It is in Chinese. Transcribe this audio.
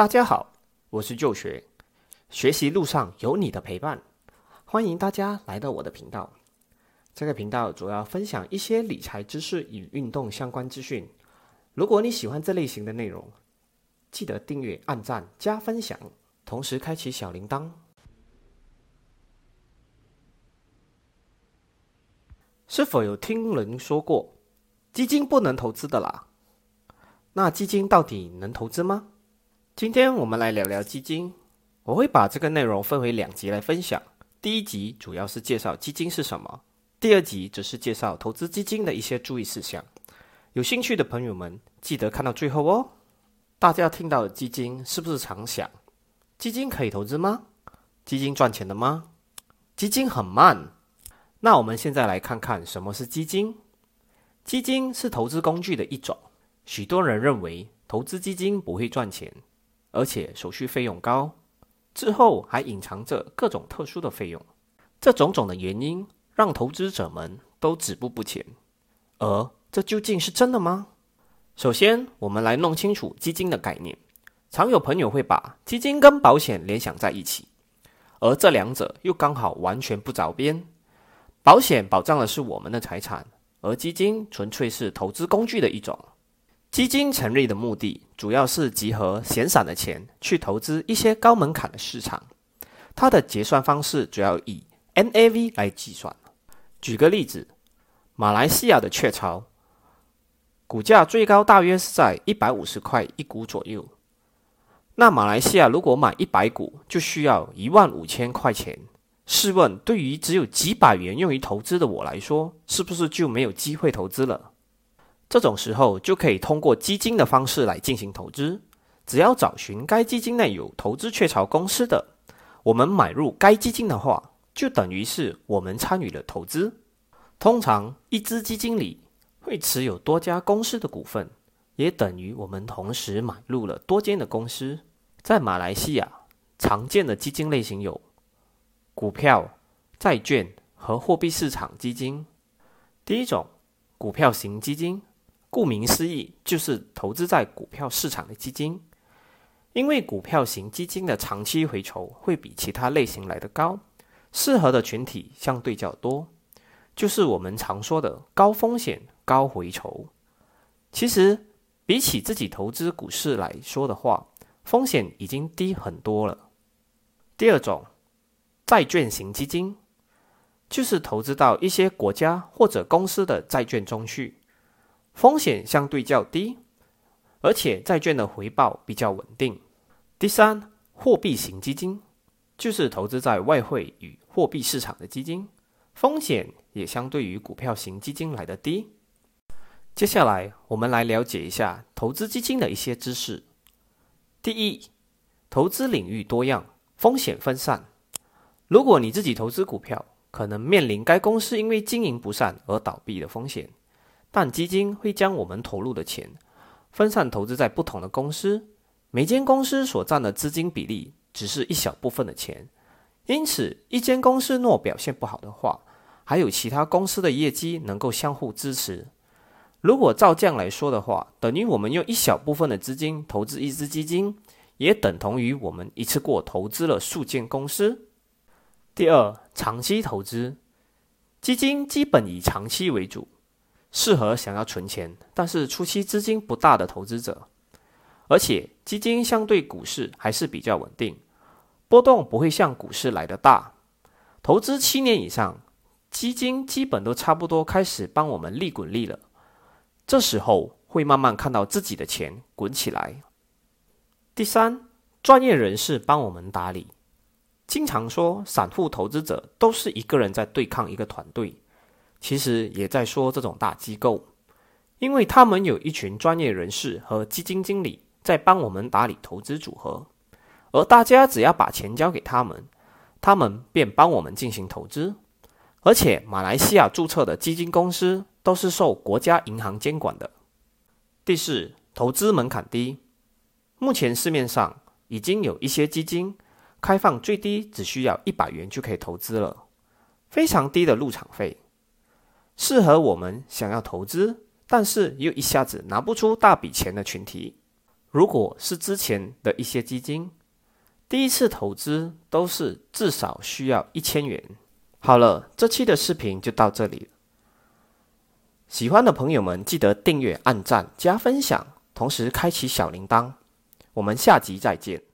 大家好，我是旧学，学习路上有你的陪伴，欢迎大家来到我的频道。这个频道主要分享一些理财知识与运动相关资讯。如果你喜欢这类型的内容，记得订阅、按赞、加分享，同时开启小铃铛。是否有听人说过，基金不能投资的啦？那基金到底能投资吗？今天我们来聊聊基金。我会把这个内容分为两集来分享。第一集主要是介绍基金是什么，第二集则是介绍投资基金的一些注意事项。有兴趣的朋友们，记得看到最后哦。大家听到的基金，是不是常想，基金可以投资吗？基金赚钱的吗？基金很慢。那我们现在来看看什么是基金。基金是投资工具的一种。许多人认为投资基金不会赚钱，而且手续费用高，之后还隐藏着各种特殊的费用。这种种的原因让投资者们都止步不前。而这究竟是真的吗？首先，我们来弄清楚基金的概念。常有朋友会把基金跟保险联想在一起，而这两者又刚好完全不着边。保险保障的是我们的财产，而基金纯粹是投资工具的一种。基金成立的目的主要是集合闲散的钱去投资一些高门槛的市场。它的结算方式主要以 NAV 来计算。举个例子，马来西亚的雀巢股价最高大约是在一百五十块一股左右。那马来西亚如果买一百股，就需要一万五千块钱。试问，对于只有几百元用于投资的我来说，是不是就没有机会投资了？这种时候就可以通过基金的方式来进行投资。只要找寻该基金内有投资雀巢公司的，我们买入该基金的话，就等于是我们参与了投资。通常，一支基金里会持有多家公司的股份，也等于我们同时买入了多间的公司。在马来西亚，常见的基金类型有。股票、债券和货币市场基金。第一种，股票型基金，顾名思义，就是投资在股票市场的基金。因为股票型基金的长期回酬会比其他类型来得高，适合的群体相对较多，就是我们常说的高风险高回酬。其实，比起自己投资股市来说的话，风险已经低很多了。第二种。债券型基金就是投资到一些国家或者公司的债券中去，风险相对较低，而且债券的回报比较稳定。第三，货币型基金就是投资在外汇与货币市场的基金，风险也相对于股票型基金来的低。接下来，我们来了解一下投资基金的一些知识。第一，投资领域多样，风险分散。如果你自己投资股票，可能面临该公司因为经营不善而倒闭的风险，但基金会将我们投入的钱分散投资在不同的公司，每间公司所占的资金比例只是一小部分的钱，因此一间公司若表现不好的话，还有其他公司的业绩能够相互支持。如果照这样来说的话，等于我们用一小部分的资金投资一支基金，也等同于我们一次过投资了数间公司。第二，长期投资基金基本以长期为主，适合想要存钱但是初期资金不大的投资者。而且基金相对股市还是比较稳定，波动不会像股市来的大。投资七年以上，基金基本都差不多开始帮我们利滚利了。这时候会慢慢看到自己的钱滚起来。第三，专业人士帮我们打理。经常说散户投资者都是一个人在对抗一个团队，其实也在说这种大机构，因为他们有一群专业人士和基金经理在帮我们打理投资组合，而大家只要把钱交给他们，他们便帮我们进行投资。而且马来西亚注册的基金公司都是受国家银行监管的。第四，投资门槛低，目前市面上已经有一些基金。开放最低只需要一百元就可以投资了，非常低的入场费，适合我们想要投资，但是又一下子拿不出大笔钱的群体。如果是之前的一些基金，第一次投资都是至少需要一千元。好了，这期的视频就到这里。喜欢的朋友们记得订阅、按赞、加分享，同时开启小铃铛。我们下集再见。